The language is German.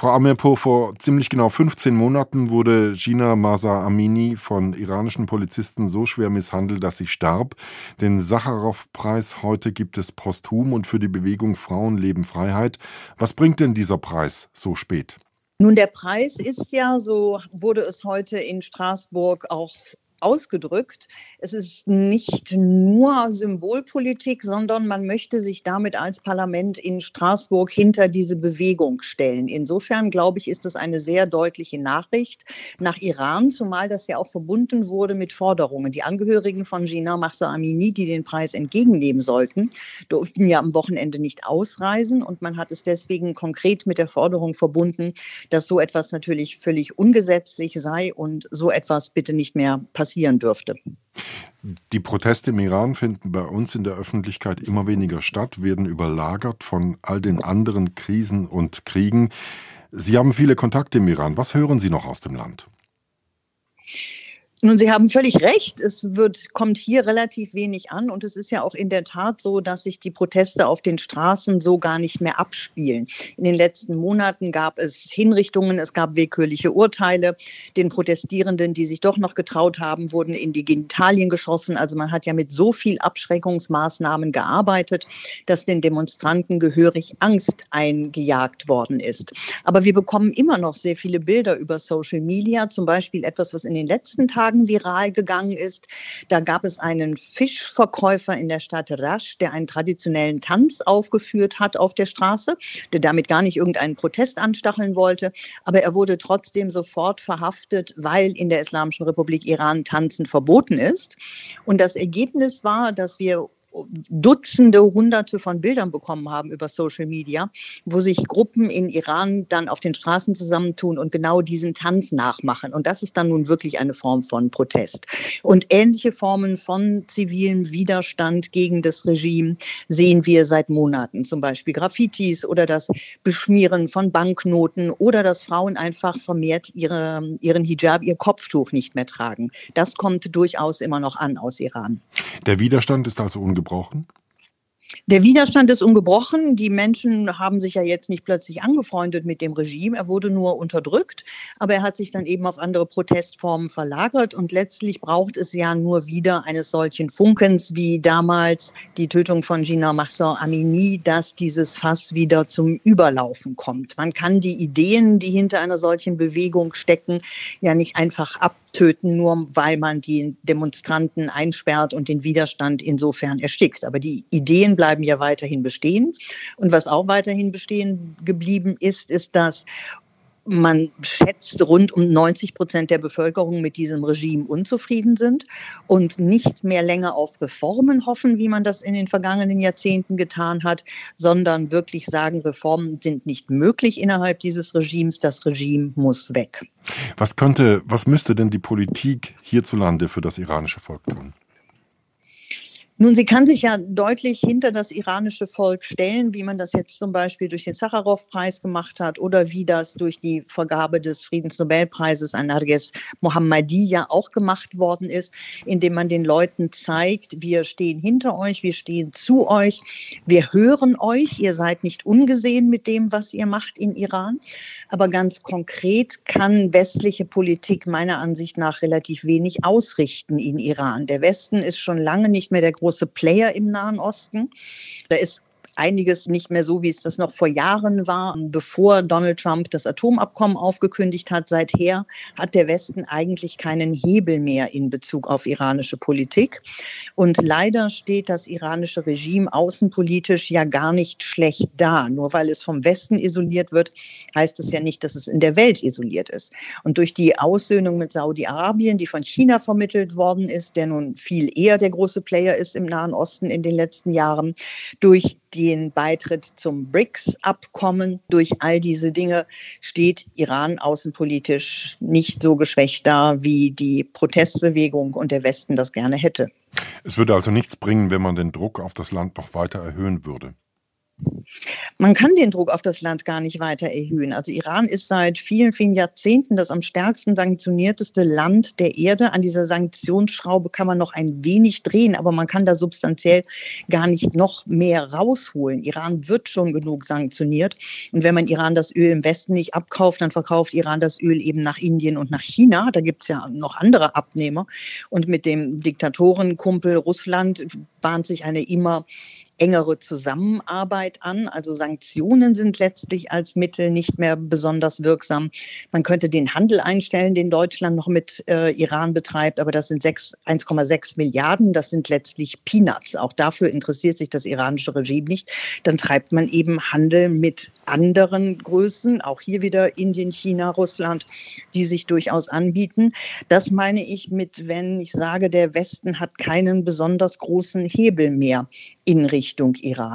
Frau Amirpour, vor ziemlich genau 15 Monaten wurde Gina Masa Amini von iranischen Polizisten so schwer misshandelt, dass sie starb. Den Sacharow-Preis heute gibt es posthum und für die Bewegung Frauen leben Freiheit. Was bringt denn dieser Preis so spät? Nun, der Preis ist ja, so wurde es heute in Straßburg auch ausgedrückt. Es ist nicht nur Symbolpolitik, sondern man möchte sich damit als Parlament in Straßburg hinter diese Bewegung stellen. Insofern, glaube ich, ist das eine sehr deutliche Nachricht nach Iran, zumal das ja auch verbunden wurde mit Forderungen. Die Angehörigen von Gina Mahsa Amini, die den Preis entgegennehmen sollten, durften ja am Wochenende nicht ausreisen und man hat es deswegen konkret mit der Forderung verbunden, dass so etwas natürlich völlig ungesetzlich sei und so etwas bitte nicht mehr passiert passieren dürfte. Die Proteste im Iran finden bei uns in der Öffentlichkeit immer weniger statt, werden überlagert von all den anderen Krisen und Kriegen. Sie haben viele Kontakte im Iran. Was hören Sie noch aus dem Land? Nun, Sie haben völlig recht. Es wird, kommt hier relativ wenig an. Und es ist ja auch in der Tat so, dass sich die Proteste auf den Straßen so gar nicht mehr abspielen. In den letzten Monaten gab es Hinrichtungen, es gab willkürliche Urteile. Den Protestierenden, die sich doch noch getraut haben, wurden in die Genitalien geschossen. Also man hat ja mit so viel Abschreckungsmaßnahmen gearbeitet, dass den Demonstranten gehörig Angst eingejagt worden ist. Aber wir bekommen immer noch sehr viele Bilder über Social Media, zum Beispiel etwas, was in den letzten Tagen Tagen viral gegangen ist. Da gab es einen Fischverkäufer in der Stadt Rasch, der einen traditionellen Tanz aufgeführt hat auf der Straße, der damit gar nicht irgendeinen Protest anstacheln wollte. Aber er wurde trotzdem sofort verhaftet, weil in der Islamischen Republik Iran Tanzen verboten ist. Und das Ergebnis war, dass wir Dutzende, Hunderte von Bildern bekommen haben über Social Media, wo sich Gruppen in Iran dann auf den Straßen zusammentun und genau diesen Tanz nachmachen. Und das ist dann nun wirklich eine Form von Protest. Und ähnliche Formen von zivilem Widerstand gegen das Regime sehen wir seit Monaten. Zum Beispiel Graffitis oder das Beschmieren von Banknoten oder dass Frauen einfach vermehrt ihre, ihren Hijab, ihr Kopftuch nicht mehr tragen. Das kommt durchaus immer noch an aus Iran. Der Widerstand ist also ungewöhnlich ungebrochen? Der Widerstand ist ungebrochen. Die Menschen haben sich ja jetzt nicht plötzlich angefreundet mit dem Regime. Er wurde nur unterdrückt, aber er hat sich dann eben auf andere Protestformen verlagert. Und letztlich braucht es ja nur wieder eines solchen Funkens wie damals die Tötung von Gina Mahsa Amini, dass dieses Fass wieder zum Überlaufen kommt. Man kann die Ideen, die hinter einer solchen Bewegung stecken, ja nicht einfach ab töten, nur weil man die Demonstranten einsperrt und den Widerstand insofern erstickt. Aber die Ideen bleiben ja weiterhin bestehen. Und was auch weiterhin bestehen geblieben ist, ist, dass man schätzt, rund um 90 Prozent der Bevölkerung mit diesem Regime unzufrieden sind und nicht mehr länger auf Reformen hoffen, wie man das in den vergangenen Jahrzehnten getan hat, sondern wirklich sagen, Reformen sind nicht möglich innerhalb dieses Regimes. Das Regime muss weg. Was könnte, was müsste denn die Politik hierzulande für das iranische Volk tun? Nun, sie kann sich ja deutlich hinter das iranische Volk stellen, wie man das jetzt zum Beispiel durch den Sacharow-Preis gemacht hat oder wie das durch die Vergabe des Friedensnobelpreises an Narges Mohammadi ja auch gemacht worden ist, indem man den Leuten zeigt, wir stehen hinter euch, wir stehen zu euch, wir hören euch, ihr seid nicht ungesehen mit dem, was ihr macht in Iran. Aber ganz konkret kann westliche Politik meiner Ansicht nach relativ wenig ausrichten in Iran. Der Westen ist schon lange nicht mehr der große große Player im Nahen Osten. Da ist einiges nicht mehr so, wie es das noch vor Jahren war, bevor Donald Trump das Atomabkommen aufgekündigt hat. Seither hat der Westen eigentlich keinen Hebel mehr in Bezug auf iranische Politik. Und leider steht das iranische Regime außenpolitisch ja gar nicht schlecht da. Nur weil es vom Westen isoliert wird, heißt es ja nicht, dass es in der Welt isoliert ist. Und durch die Aussöhnung mit Saudi-Arabien, die von China vermittelt worden ist, der nun viel eher der große Player ist im Nahen Osten in den letzten Jahren, durch den Beitritt zum BRICS-Abkommen. Durch all diese Dinge steht Iran außenpolitisch nicht so geschwächt da, wie die Protestbewegung und der Westen das gerne hätte. Es würde also nichts bringen, wenn man den Druck auf das Land noch weiter erhöhen würde. Man kann den Druck auf das Land gar nicht weiter erhöhen. Also Iran ist seit vielen, vielen Jahrzehnten das am stärksten sanktionierteste Land der Erde. An dieser Sanktionsschraube kann man noch ein wenig drehen, aber man kann da substanziell gar nicht noch mehr rausholen. Iran wird schon genug sanktioniert. Und wenn man Iran das Öl im Westen nicht abkauft, dann verkauft Iran das Öl eben nach Indien und nach China. Da gibt es ja noch andere Abnehmer. Und mit dem Diktatorenkumpel Russland bahnt sich eine immer engere Zusammenarbeit an. Also Sanktionen sind letztlich als Mittel nicht mehr besonders wirksam. Man könnte den Handel einstellen, den Deutschland noch mit äh, Iran betreibt, aber das sind 1,6 Milliarden. Das sind letztlich Peanuts. Auch dafür interessiert sich das iranische Regime nicht. Dann treibt man eben Handel mit anderen Größen, auch hier wieder Indien, China, Russland, die sich durchaus anbieten. Das meine ich mit, wenn ich sage, der Westen hat keinen besonders großen Hebel mehr in Richtung Iran.